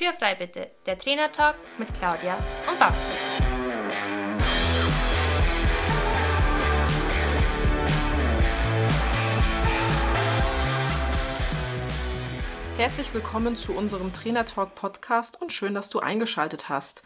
Tür frei bitte, der Trainertalk mit Claudia und Babsi. Herzlich willkommen zu unserem Trainertalk Podcast und schön, dass du eingeschaltet hast.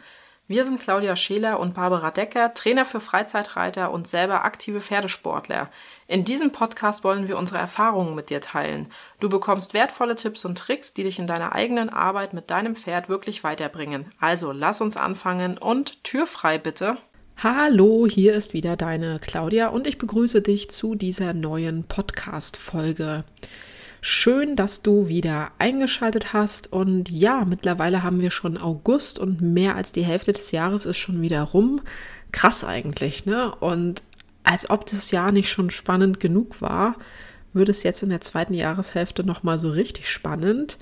Wir sind Claudia Scheler und Barbara Decker, Trainer für Freizeitreiter und selber aktive Pferdesportler. In diesem Podcast wollen wir unsere Erfahrungen mit dir teilen. Du bekommst wertvolle Tipps und Tricks, die dich in deiner eigenen Arbeit mit deinem Pferd wirklich weiterbringen. Also lass uns anfangen und Tür frei bitte. Hallo, hier ist wieder deine Claudia und ich begrüße dich zu dieser neuen Podcast-Folge. Schön, dass du wieder eingeschaltet hast. Und ja, mittlerweile haben wir schon August und mehr als die Hälfte des Jahres ist schon wieder rum. Krass eigentlich, ne? Und als ob das Jahr nicht schon spannend genug war, wird es jetzt in der zweiten Jahreshälfte nochmal so richtig spannend.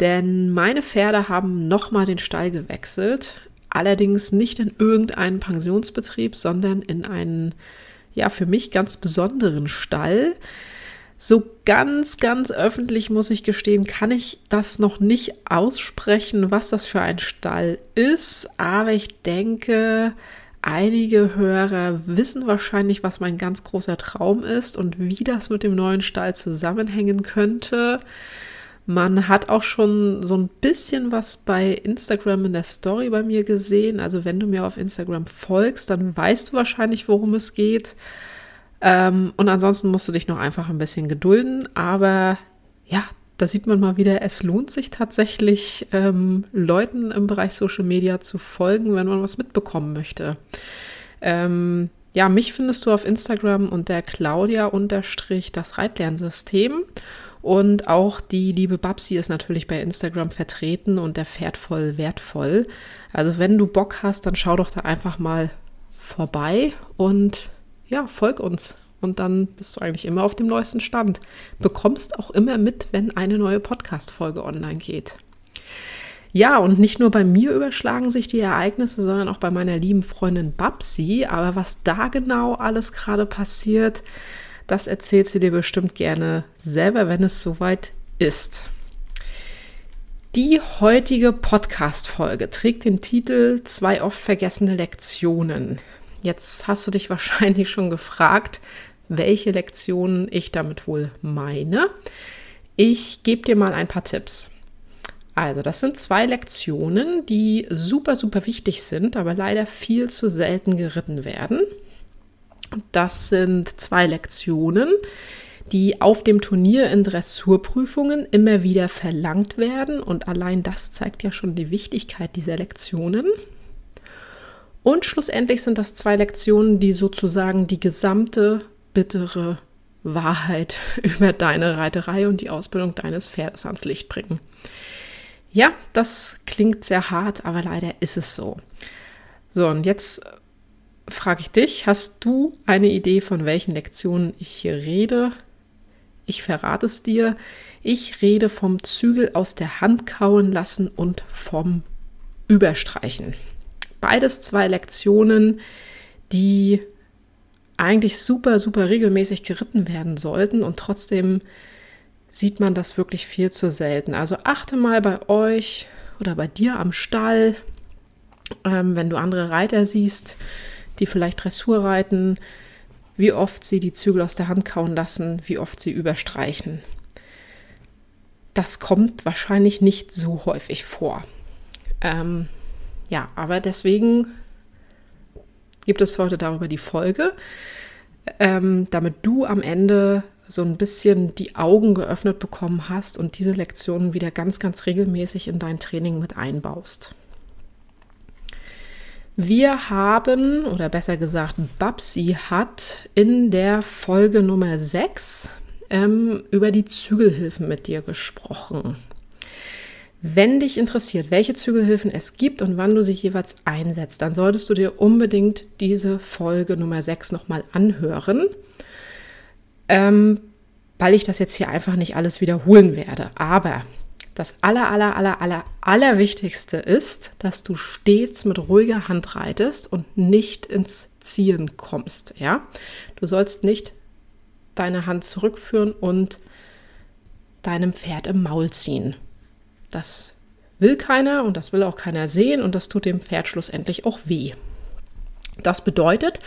Denn meine Pferde haben nochmal den Stall gewechselt. Allerdings nicht in irgendeinen Pensionsbetrieb, sondern in einen, ja, für mich ganz besonderen Stall. So ganz, ganz öffentlich muss ich gestehen, kann ich das noch nicht aussprechen, was das für ein Stall ist. Aber ich denke, einige Hörer wissen wahrscheinlich, was mein ganz großer Traum ist und wie das mit dem neuen Stall zusammenhängen könnte. Man hat auch schon so ein bisschen was bei Instagram in der Story bei mir gesehen. Also wenn du mir auf Instagram folgst, dann weißt du wahrscheinlich, worum es geht. Ähm, und ansonsten musst du dich noch einfach ein bisschen gedulden. Aber ja, da sieht man mal wieder, es lohnt sich tatsächlich, ähm, Leuten im Bereich Social Media zu folgen, wenn man was mitbekommen möchte. Ähm, ja, mich findest du auf Instagram unter Claudia unterstrich das Reitlernsystem. Und auch die liebe Babsi ist natürlich bei Instagram vertreten und der fährt voll wertvoll. Also wenn du Bock hast, dann schau doch da einfach mal vorbei und ja, folg uns. Und dann bist du eigentlich immer auf dem neuesten Stand. Bekommst auch immer mit, wenn eine neue Podcast-Folge online geht. Ja, und nicht nur bei mir überschlagen sich die Ereignisse, sondern auch bei meiner lieben Freundin Babsi. Aber was da genau alles gerade passiert, das erzählt sie dir bestimmt gerne selber, wenn es soweit ist. Die heutige Podcast-Folge trägt den Titel Zwei oft vergessene Lektionen. Jetzt hast du dich wahrscheinlich schon gefragt, welche Lektionen ich damit wohl meine. Ich gebe dir mal ein paar Tipps. Also, das sind zwei Lektionen, die super, super wichtig sind, aber leider viel zu selten geritten werden. Das sind zwei Lektionen, die auf dem Turnier in Dressurprüfungen immer wieder verlangt werden. Und allein das zeigt ja schon die Wichtigkeit dieser Lektionen. Und schlussendlich sind das zwei Lektionen, die sozusagen die gesamte bittere Wahrheit über deine Reiterei und die Ausbildung deines Pferdes ans Licht bringen. Ja, das klingt sehr hart, aber leider ist es so. So, und jetzt frage ich dich, hast du eine Idee, von welchen Lektionen ich hier rede? Ich verrate es dir. Ich rede vom Zügel aus der Hand kauen lassen und vom Überstreichen beides zwei Lektionen, die eigentlich super, super regelmäßig geritten werden sollten und trotzdem sieht man das wirklich viel zu selten. Also achte mal bei euch oder bei dir am Stall, ähm, wenn du andere Reiter siehst, die vielleicht Dressur reiten, wie oft sie die Zügel aus der Hand kauen lassen, wie oft sie überstreichen. Das kommt wahrscheinlich nicht so häufig vor. Ähm, ja, aber deswegen gibt es heute darüber die Folge, ähm, damit du am Ende so ein bisschen die Augen geöffnet bekommen hast und diese Lektionen wieder ganz, ganz regelmäßig in dein Training mit einbaust. Wir haben, oder besser gesagt, Babsi hat in der Folge Nummer 6 ähm, über die Zügelhilfen mit dir gesprochen. Wenn dich interessiert, welche Zügelhilfen es gibt und wann du sie jeweils einsetzt, dann solltest du dir unbedingt diese Folge Nummer 6 nochmal anhören, ähm, weil ich das jetzt hier einfach nicht alles wiederholen werde. Aber das aller, aller, aller, aller, aller Wichtigste ist, dass du stets mit ruhiger Hand reitest und nicht ins Ziehen kommst. Ja, du sollst nicht deine Hand zurückführen und deinem Pferd im Maul ziehen. Das will keiner und das will auch keiner sehen und das tut dem Pferd schlussendlich auch weh. Das bedeutet,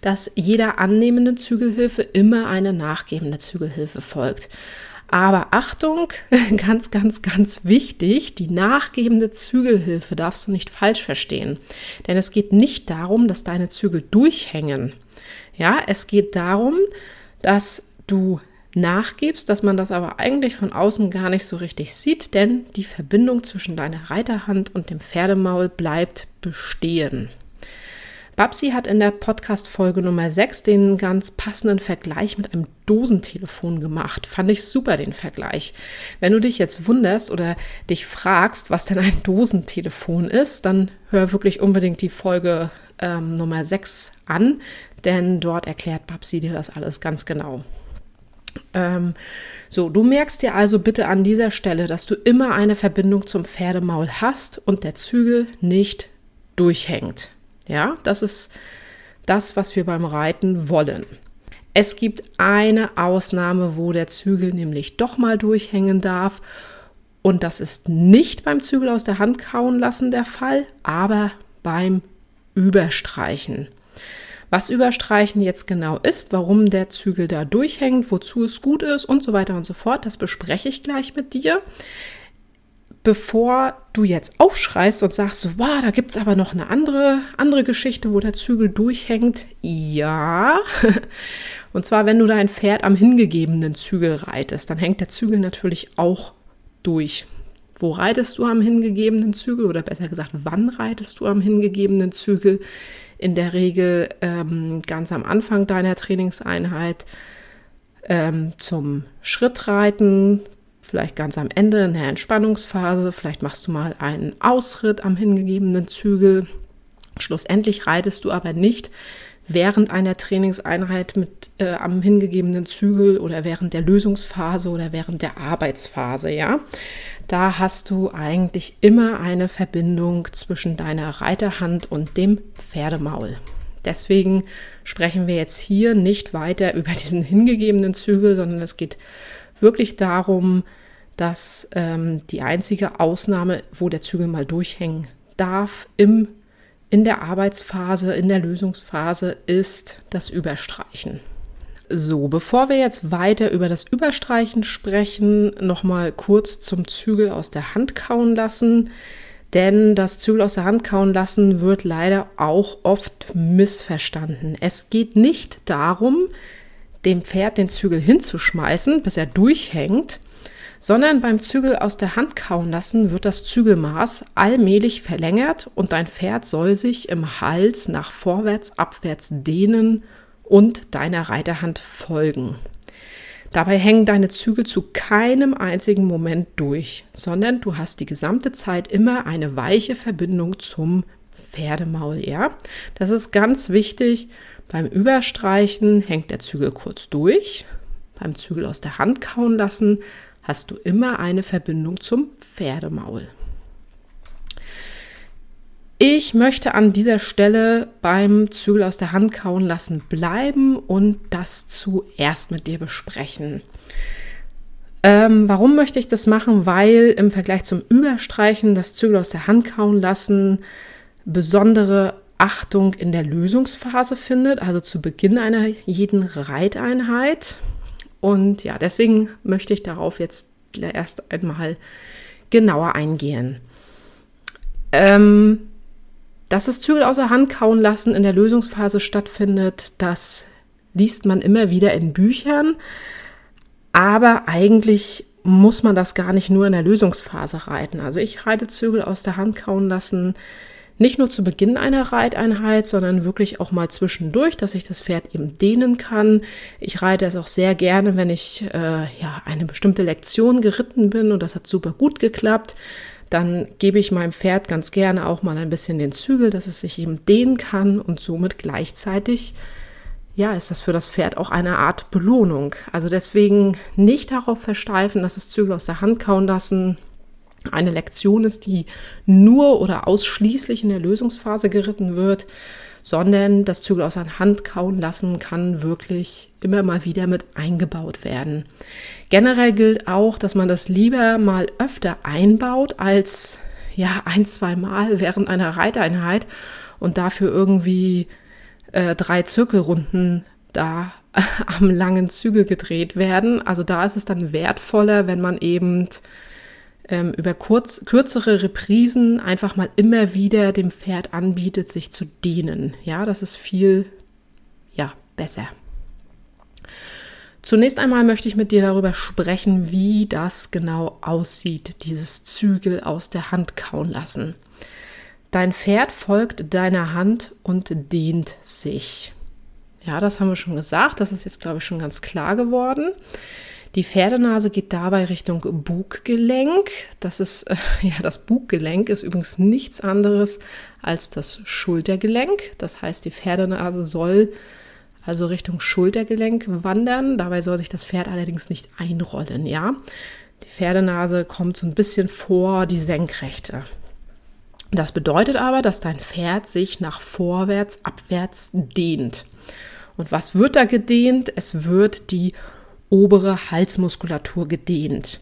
dass jeder annehmenden Zügelhilfe immer eine nachgebende Zügelhilfe folgt. Aber Achtung, ganz, ganz, ganz wichtig, die nachgebende Zügelhilfe darfst du nicht falsch verstehen. Denn es geht nicht darum, dass deine Zügel durchhängen. Ja, es geht darum, dass du nachgibst, dass man das aber eigentlich von außen gar nicht so richtig sieht, denn die Verbindung zwischen deiner Reiterhand und dem Pferdemaul bleibt bestehen. Babsi hat in der Podcast-Folge Nummer 6 den ganz passenden Vergleich mit einem Dosentelefon gemacht. Fand ich super, den Vergleich. Wenn du dich jetzt wunderst oder dich fragst, was denn ein Dosentelefon ist, dann hör wirklich unbedingt die Folge ähm, Nummer 6 an, denn dort erklärt Babsi dir das alles ganz genau. Ähm, so, du merkst dir also bitte an dieser Stelle, dass du immer eine Verbindung zum Pferdemaul hast und der Zügel nicht durchhängt. Ja, das ist das, was wir beim Reiten wollen. Es gibt eine Ausnahme, wo der Zügel nämlich doch mal durchhängen darf. Und das ist nicht beim Zügel aus der Hand kauen lassen der Fall, aber beim Überstreichen. Was Überstreichen jetzt genau ist, warum der Zügel da durchhängt, wozu es gut ist und so weiter und so fort, das bespreche ich gleich mit dir bevor du jetzt aufschreist und sagst, wow, da gibt es aber noch eine andere, andere Geschichte, wo der Zügel durchhängt. Ja. Und zwar, wenn du dein Pferd am hingegebenen Zügel reitest, dann hängt der Zügel natürlich auch durch. Wo reitest du am hingegebenen Zügel oder besser gesagt, wann reitest du am hingegebenen Zügel? In der Regel ähm, ganz am Anfang deiner Trainingseinheit ähm, zum Schrittreiten, vielleicht ganz am Ende in der Entspannungsphase, vielleicht machst du mal einen Ausritt am hingegebenen Zügel. Schlussendlich reitest du aber nicht während einer Trainingseinheit mit äh, am hingegebenen Zügel oder während der Lösungsphase oder während der Arbeitsphase, ja. Da hast du eigentlich immer eine Verbindung zwischen deiner Reiterhand und dem Pferdemaul. Deswegen sprechen wir jetzt hier nicht weiter über diesen hingegebenen Zügel, sondern es geht wirklich darum, dass ähm, die einzige Ausnahme, wo der Zügel mal durchhängen darf, im, in der Arbeitsphase, in der Lösungsphase, ist das Überstreichen. So, bevor wir jetzt weiter über das Überstreichen sprechen, nochmal kurz zum Zügel aus der Hand kauen lassen. Denn das Zügel aus der Hand kauen lassen wird leider auch oft missverstanden. Es geht nicht darum, dem Pferd den Zügel hinzuschmeißen, bis er durchhängt, sondern beim Zügel aus der Hand kauen lassen wird das Zügelmaß allmählich verlängert und dein Pferd soll sich im Hals nach vorwärts, abwärts dehnen und deiner Reiterhand folgen. Dabei hängen deine Zügel zu keinem einzigen Moment durch, sondern du hast die gesamte Zeit immer eine weiche Verbindung zum Pferdemaul, ja? Das ist ganz wichtig beim Überstreichen hängt der Zügel kurz durch. Beim Zügel aus der Hand kauen lassen hast du immer eine Verbindung zum Pferdemaul. Ich möchte an dieser Stelle beim Zügel aus der Hand kauen lassen bleiben und das zuerst mit dir besprechen. Ähm, warum möchte ich das machen? Weil im Vergleich zum Überstreichen das Zügel aus der Hand kauen lassen besondere Achtung in der Lösungsphase findet, also zu Beginn einer jeden Reiteinheit. Und ja, deswegen möchte ich darauf jetzt erst einmal genauer eingehen. Ähm, dass das Zügel außer Hand kauen lassen in der Lösungsphase stattfindet, das liest man immer wieder in Büchern. Aber eigentlich muss man das gar nicht nur in der Lösungsphase reiten. Also ich reite Zügel aus der Hand kauen lassen nicht nur zu Beginn einer Reiteinheit, sondern wirklich auch mal zwischendurch, dass ich das Pferd eben dehnen kann. Ich reite es auch sehr gerne, wenn ich äh, ja eine bestimmte Lektion geritten bin und das hat super gut geklappt. Dann gebe ich meinem Pferd ganz gerne auch mal ein bisschen den Zügel, dass es sich eben dehnen kann und somit gleichzeitig ja, ist das für das Pferd auch eine Art Belohnung. Also deswegen nicht darauf versteifen, dass es Zügel aus der Hand kauen lassen, eine Lektion ist, die nur oder ausschließlich in der Lösungsphase geritten wird, sondern das Zügel aus der Hand kauen lassen kann wirklich immer mal wieder mit eingebaut werden. Generell gilt auch, dass man das lieber mal öfter einbaut, als ja ein, zwei Mal während einer Reiteinheit und dafür irgendwie äh, drei Zirkelrunden da am langen Zügel gedreht werden. Also da ist es dann wertvoller, wenn man eben ähm, über kurz, kürzere Reprisen einfach mal immer wieder dem Pferd anbietet, sich zu dehnen. Ja, das ist viel, ja, besser. Zunächst einmal möchte ich mit dir darüber sprechen, wie das genau aussieht, dieses Zügel aus der Hand kauen lassen. Dein Pferd folgt deiner Hand und dehnt sich. Ja, das haben wir schon gesagt. Das ist jetzt, glaube ich, schon ganz klar geworden. Die Pferdenase geht dabei Richtung Buggelenk. Das ist, äh, ja, das Buggelenk ist übrigens nichts anderes als das Schultergelenk. Das heißt, die Pferdenase soll also Richtung Schultergelenk wandern. Dabei soll sich das Pferd allerdings nicht einrollen, ja. Die Pferdenase kommt so ein bisschen vor die Senkrechte. Das bedeutet aber, dass dein Pferd sich nach vorwärts, abwärts dehnt. Und was wird da gedehnt? Es wird die obere Halsmuskulatur gedehnt.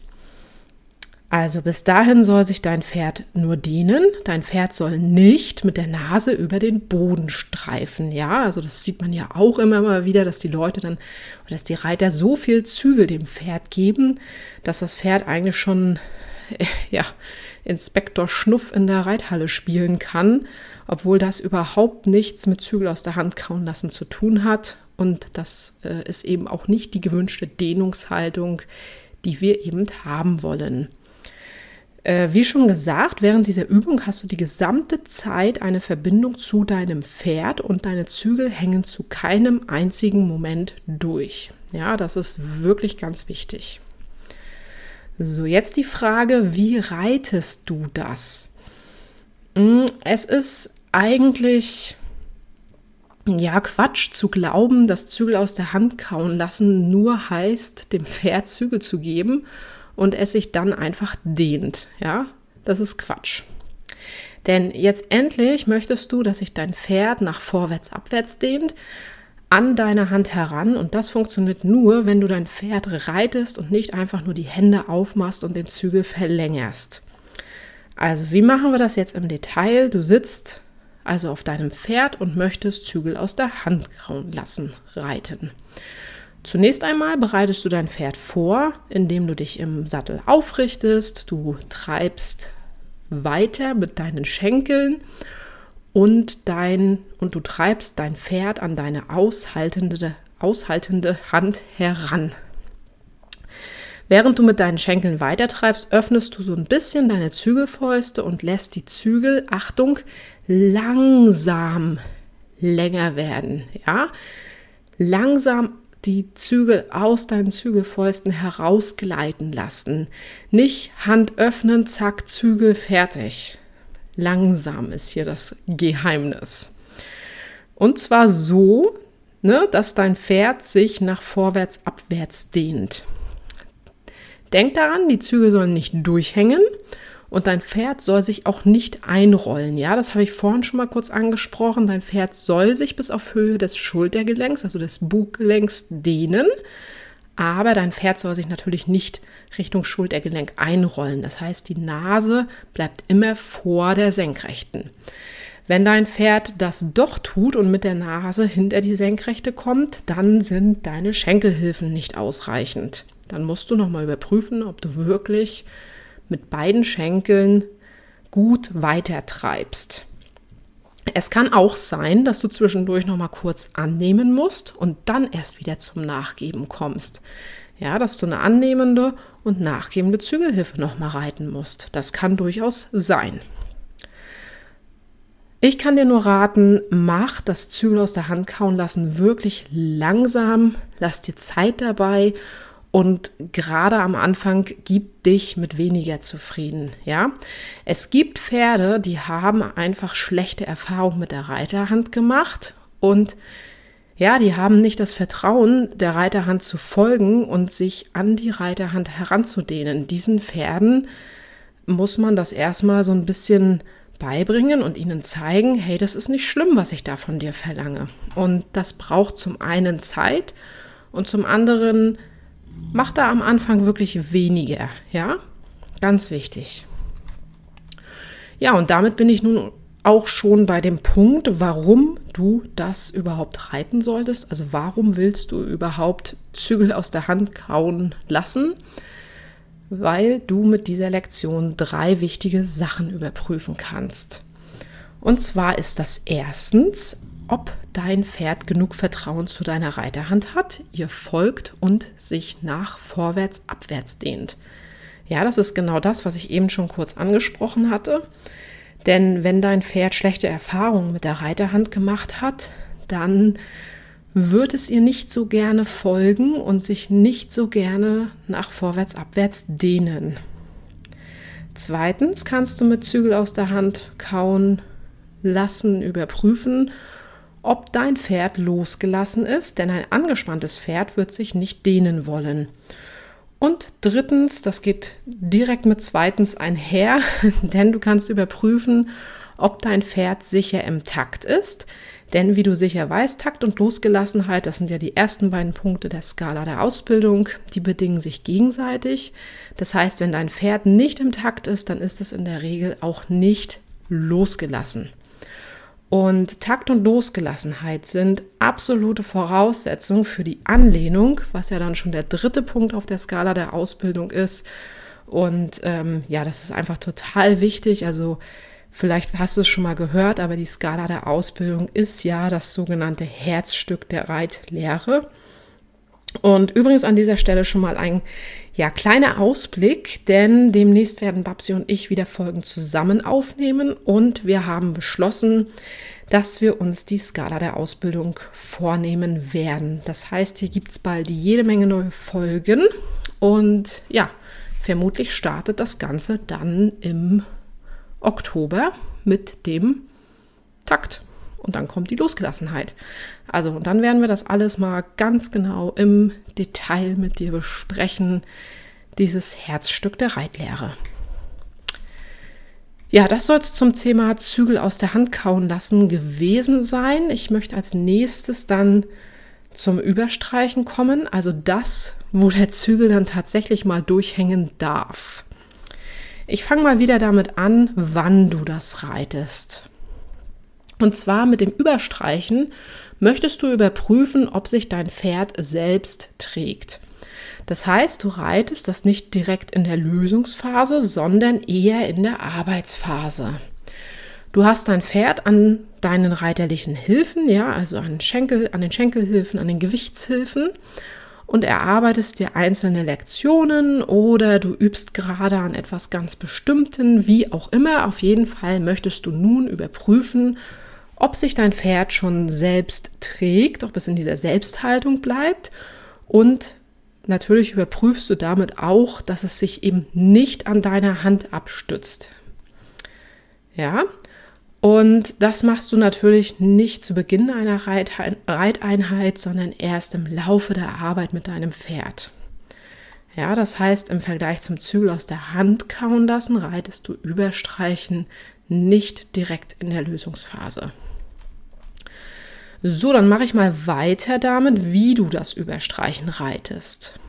Also bis dahin soll sich dein Pferd nur dehnen. Dein Pferd soll nicht mit der Nase über den Boden streifen. Ja, also das sieht man ja auch immer mal wieder, dass die Leute dann, dass die Reiter so viel Zügel dem Pferd geben, dass das Pferd eigentlich schon, ja, Inspektor Schnuff in der Reithalle spielen kann, obwohl das überhaupt nichts mit Zügel aus der Hand kauen lassen zu tun hat. Und das äh, ist eben auch nicht die gewünschte Dehnungshaltung, die wir eben haben wollen. Äh, wie schon gesagt, während dieser Übung hast du die gesamte Zeit eine Verbindung zu deinem Pferd und deine Zügel hängen zu keinem einzigen Moment durch. Ja, das ist wirklich ganz wichtig. So, jetzt die Frage, wie reitest du das? Hm, es ist eigentlich ja Quatsch zu glauben, dass Zügel aus der Hand kauen lassen nur heißt, dem Pferd Zügel zu geben und es sich dann einfach dehnt. Ja, das ist Quatsch. Denn jetzt endlich möchtest du, dass sich dein Pferd nach vorwärts, abwärts dehnt, an deine Hand heran. Und das funktioniert nur, wenn du dein Pferd reitest und nicht einfach nur die Hände aufmachst und den Zügel verlängerst. Also, wie machen wir das jetzt im Detail? Du sitzt also auf deinem Pferd und möchtest Zügel aus der Hand lassen, reiten. Zunächst einmal bereitest du dein Pferd vor, indem du dich im Sattel aufrichtest, du treibst weiter mit deinen Schenkeln und dein und du treibst dein Pferd an deine aushaltende, aushaltende Hand heran. Während du mit deinen Schenkeln weitertreibst, öffnest du so ein bisschen deine Zügelfäuste und lässt die Zügel, Achtung, langsam länger werden. Ja, langsam die Zügel aus deinen Zügelfäusten herausgleiten lassen. Nicht Hand öffnen, zack, Zügel fertig. Langsam ist hier das Geheimnis. Und zwar so, ne, dass dein Pferd sich nach vorwärts, abwärts dehnt. Denk daran, die Zügel sollen nicht durchhängen und dein Pferd soll sich auch nicht einrollen. Ja, das habe ich vorhin schon mal kurz angesprochen. Dein Pferd soll sich bis auf Höhe des Schultergelenks, also des Buggelenks, dehnen. Aber dein Pferd soll sich natürlich nicht Richtung Schultergelenk einrollen. Das heißt, die Nase bleibt immer vor der Senkrechten. Wenn dein Pferd das doch tut und mit der Nase hinter die Senkrechte kommt, dann sind deine Schenkelhilfen nicht ausreichend. Dann musst du nochmal überprüfen, ob du wirklich mit beiden Schenkeln gut weitertreibst. Es kann auch sein, dass du zwischendurch noch mal kurz annehmen musst und dann erst wieder zum Nachgeben kommst. Ja, dass du eine annehmende und nachgebende Zügelhilfe noch mal reiten musst. Das kann durchaus sein. Ich kann dir nur raten, mach das Zügel aus der Hand kauen lassen wirklich langsam, lass dir Zeit dabei und gerade am Anfang gib dich mit weniger zufrieden, ja? Es gibt Pferde, die haben einfach schlechte Erfahrungen mit der Reiterhand gemacht und ja, die haben nicht das Vertrauen, der Reiterhand zu folgen und sich an die Reiterhand heranzudehnen. Diesen Pferden muss man das erstmal so ein bisschen beibringen und ihnen zeigen, hey, das ist nicht schlimm, was ich da von dir verlange. Und das braucht zum einen Zeit und zum anderen Mach da am Anfang wirklich weniger, ja? Ganz wichtig. Ja, und damit bin ich nun auch schon bei dem Punkt, warum du das überhaupt reiten solltest. Also warum willst du überhaupt Zügel aus der Hand kauen lassen? Weil du mit dieser Lektion drei wichtige Sachen überprüfen kannst. Und zwar ist das erstens, ob dein Pferd genug Vertrauen zu deiner Reiterhand hat, ihr folgt und sich nach vorwärts, abwärts dehnt. Ja, das ist genau das, was ich eben schon kurz angesprochen hatte. Denn wenn dein Pferd schlechte Erfahrungen mit der Reiterhand gemacht hat, dann wird es ihr nicht so gerne folgen und sich nicht so gerne nach vorwärts, abwärts dehnen. Zweitens kannst du mit Zügel aus der Hand kauen lassen, überprüfen, ob dein Pferd losgelassen ist, denn ein angespanntes Pferd wird sich nicht dehnen wollen. Und drittens, das geht direkt mit zweitens einher, denn du kannst überprüfen, ob dein Pferd sicher im Takt ist. Denn wie du sicher weißt, Takt und Losgelassenheit, das sind ja die ersten beiden Punkte der Skala der Ausbildung, die bedingen sich gegenseitig. Das heißt, wenn dein Pferd nicht im Takt ist, dann ist es in der Regel auch nicht losgelassen. Und Takt und Losgelassenheit sind absolute Voraussetzungen für die Anlehnung, was ja dann schon der dritte Punkt auf der Skala der Ausbildung ist. Und ähm, ja, das ist einfach total wichtig. Also vielleicht hast du es schon mal gehört, aber die Skala der Ausbildung ist ja das sogenannte Herzstück der Reitlehre. Und übrigens an dieser Stelle schon mal ein ja, kleiner Ausblick, denn demnächst werden Babsi und ich wieder Folgen zusammen aufnehmen und wir haben beschlossen, dass wir uns die Skala der Ausbildung vornehmen werden. Das heißt, hier gibt es bald jede Menge neue Folgen und ja, vermutlich startet das Ganze dann im Oktober mit dem Takt. Und dann kommt die Losgelassenheit. Also, und dann werden wir das alles mal ganz genau im Detail mit dir besprechen. Dieses Herzstück der Reitlehre. Ja, das soll es zum Thema Zügel aus der Hand kauen lassen gewesen sein. Ich möchte als nächstes dann zum Überstreichen kommen, also das, wo der Zügel dann tatsächlich mal durchhängen darf. Ich fange mal wieder damit an, wann du das reitest. Und zwar mit dem Überstreichen möchtest du überprüfen, ob sich dein Pferd selbst trägt. Das heißt, du reitest das nicht direkt in der Lösungsphase, sondern eher in der Arbeitsphase. Du hast dein Pferd an deinen reiterlichen Hilfen, ja, also an, Schenkel, an den Schenkelhilfen, an den Gewichtshilfen und erarbeitest dir einzelne Lektionen oder du übst gerade an etwas ganz Bestimmten, wie auch immer. Auf jeden Fall möchtest du nun überprüfen, ob sich dein Pferd schon selbst trägt, ob es in dieser Selbsthaltung bleibt und natürlich überprüfst du damit auch, dass es sich eben nicht an deiner Hand abstützt. Ja, und das machst du natürlich nicht zu Beginn einer Reiteinheit, sondern erst im Laufe der Arbeit mit deinem Pferd. Ja, das heißt, im Vergleich zum Zügel aus der Hand kauen lassen, reitest du überstreichen nicht direkt in der Lösungsphase. So, dann mache ich mal weiter damit, wie du das Überstreichen reitest.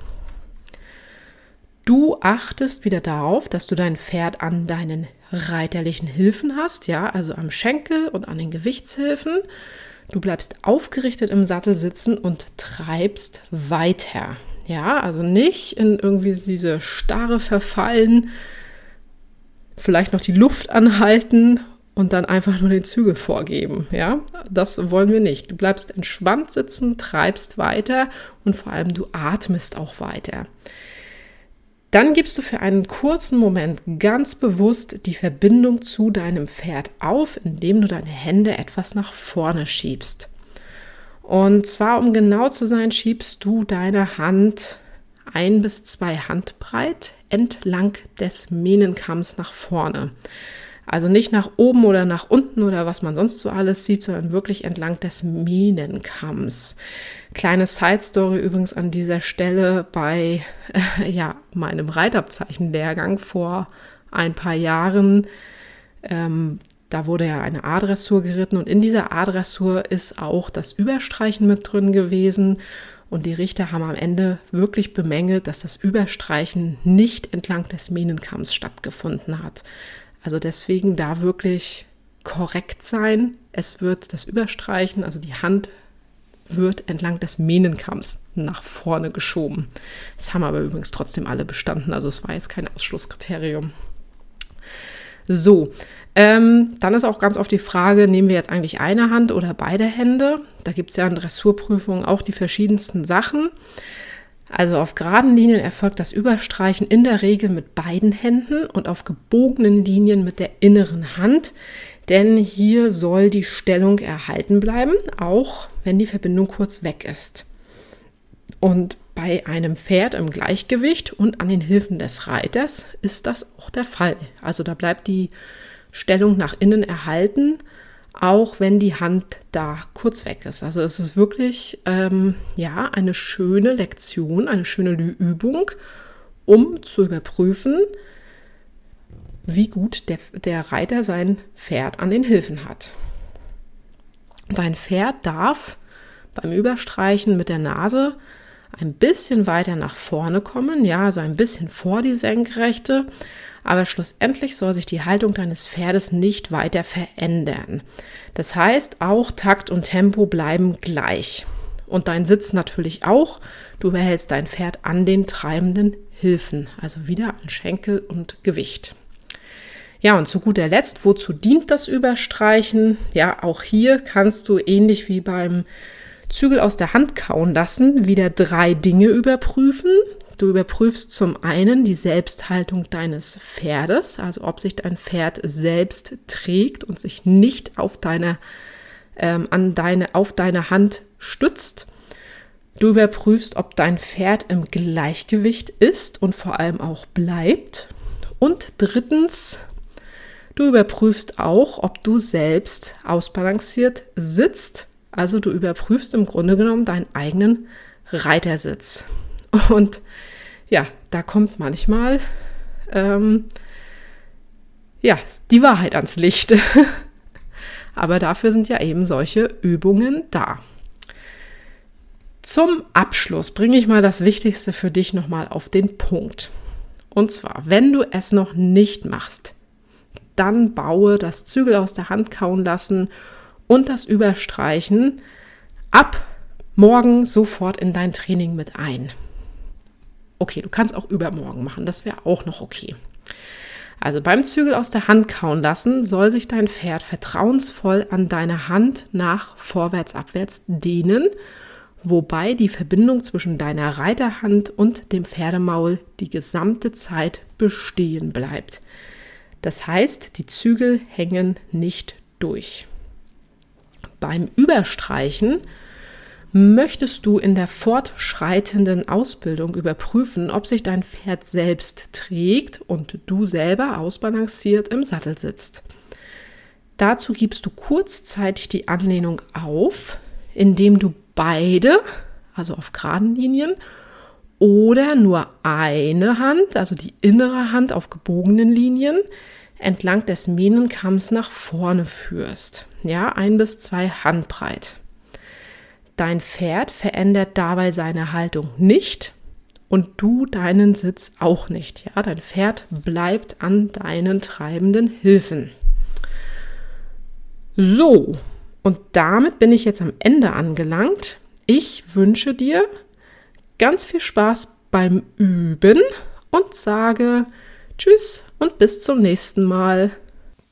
Du achtest wieder darauf, dass du dein Pferd an deinen reiterlichen Hilfen hast, ja, also am Schenkel und an den Gewichtshilfen. Du bleibst aufgerichtet im Sattel sitzen und treibst weiter. Ja, also nicht in irgendwie diese starre Verfallen, vielleicht noch die Luft anhalten und dann einfach nur den Zügel vorgeben. Ja, das wollen wir nicht. Du bleibst entspannt sitzen, treibst weiter und vor allem du atmest auch weiter. Dann gibst du für einen kurzen Moment ganz bewusst die Verbindung zu deinem Pferd auf, indem du deine Hände etwas nach vorne schiebst. Und zwar, um genau zu sein, schiebst du deine Hand ein bis zwei Handbreit entlang des Mähnenkamms nach vorne. Also nicht nach oben oder nach unten oder was man sonst so alles sieht, sondern wirklich entlang des Mähnenkamms. Kleine Side Story übrigens an dieser Stelle bei äh, ja, meinem Reitabzeichen-Lehrgang vor ein paar Jahren. Ähm, da wurde ja eine A-Dressur geritten und in dieser A-Dressur ist auch das Überstreichen mit drin gewesen. Und die Richter haben am Ende wirklich bemängelt, dass das Überstreichen nicht entlang des Mähnenkamms stattgefunden hat. Also deswegen da wirklich korrekt sein. Es wird das Überstreichen, also die Hand wird entlang des Mähnenkamms nach vorne geschoben. Das haben aber übrigens trotzdem alle bestanden, also es war jetzt kein Ausschlusskriterium. So, ähm, dann ist auch ganz oft die Frage, nehmen wir jetzt eigentlich eine Hand oder beide Hände? Da gibt es ja in Dressurprüfungen auch die verschiedensten Sachen. Also auf geraden Linien erfolgt das Überstreichen in der Regel mit beiden Händen und auf gebogenen Linien mit der inneren Hand denn hier soll die Stellung erhalten bleiben, auch wenn die Verbindung kurz weg ist. Und bei einem Pferd im Gleichgewicht und an den Hilfen des Reiters ist das auch der Fall. Also da bleibt die Stellung nach innen erhalten, auch wenn die Hand da kurz weg ist. Also das ist wirklich ähm, ja eine schöne Lektion, eine schöne Übung, um zu überprüfen, wie gut der, der Reiter sein Pferd an den Hilfen hat. Dein Pferd darf beim Überstreichen mit der Nase ein bisschen weiter nach vorne kommen, ja, also ein bisschen vor die Senkrechte, aber schlussendlich soll sich die Haltung deines Pferdes nicht weiter verändern. Das heißt, auch Takt und Tempo bleiben gleich. Und dein Sitz natürlich auch. Du behältst dein Pferd an den treibenden Hilfen, also wieder an Schenkel und Gewicht. Ja, und zu guter Letzt, wozu dient das Überstreichen? Ja, auch hier kannst du ähnlich wie beim Zügel aus der Hand kauen lassen, wieder drei Dinge überprüfen. Du überprüfst zum einen die Selbsthaltung deines Pferdes, also ob sich dein Pferd selbst trägt und sich nicht auf deine, ähm, an deine, auf deine Hand stützt. Du überprüfst, ob dein Pferd im Gleichgewicht ist und vor allem auch bleibt. Und drittens Du überprüfst auch, ob du selbst ausbalanciert sitzt. Also du überprüfst im Grunde genommen deinen eigenen Reitersitz. Und ja, da kommt manchmal ähm, ja die Wahrheit ans Licht. Aber dafür sind ja eben solche Übungen da. Zum Abschluss bringe ich mal das Wichtigste für dich nochmal auf den Punkt. Und zwar, wenn du es noch nicht machst, dann baue das Zügel aus der Hand kauen lassen und das Überstreichen ab morgen sofort in dein Training mit ein. Okay, du kannst auch übermorgen machen, das wäre auch noch okay. Also beim Zügel aus der Hand kauen lassen soll sich dein Pferd vertrauensvoll an deine Hand nach vorwärts, abwärts dehnen, wobei die Verbindung zwischen deiner Reiterhand und dem Pferdemaul die gesamte Zeit bestehen bleibt. Das heißt, die Zügel hängen nicht durch. Beim Überstreichen möchtest du in der fortschreitenden Ausbildung überprüfen, ob sich dein Pferd selbst trägt und du selber ausbalanciert im Sattel sitzt. Dazu gibst du kurzzeitig die Anlehnung auf, indem du beide, also auf geraden Linien, oder nur eine Hand, also die innere Hand auf gebogenen Linien, entlang des Mähnenkamms nach vorne führst. Ja, ein bis zwei Handbreit. Dein Pferd verändert dabei seine Haltung nicht und du deinen Sitz auch nicht. Ja, dein Pferd bleibt an deinen treibenden Hilfen. So, und damit bin ich jetzt am Ende angelangt. Ich wünsche dir ganz viel Spaß beim Üben und sage Tschüss und bis zum nächsten Mal.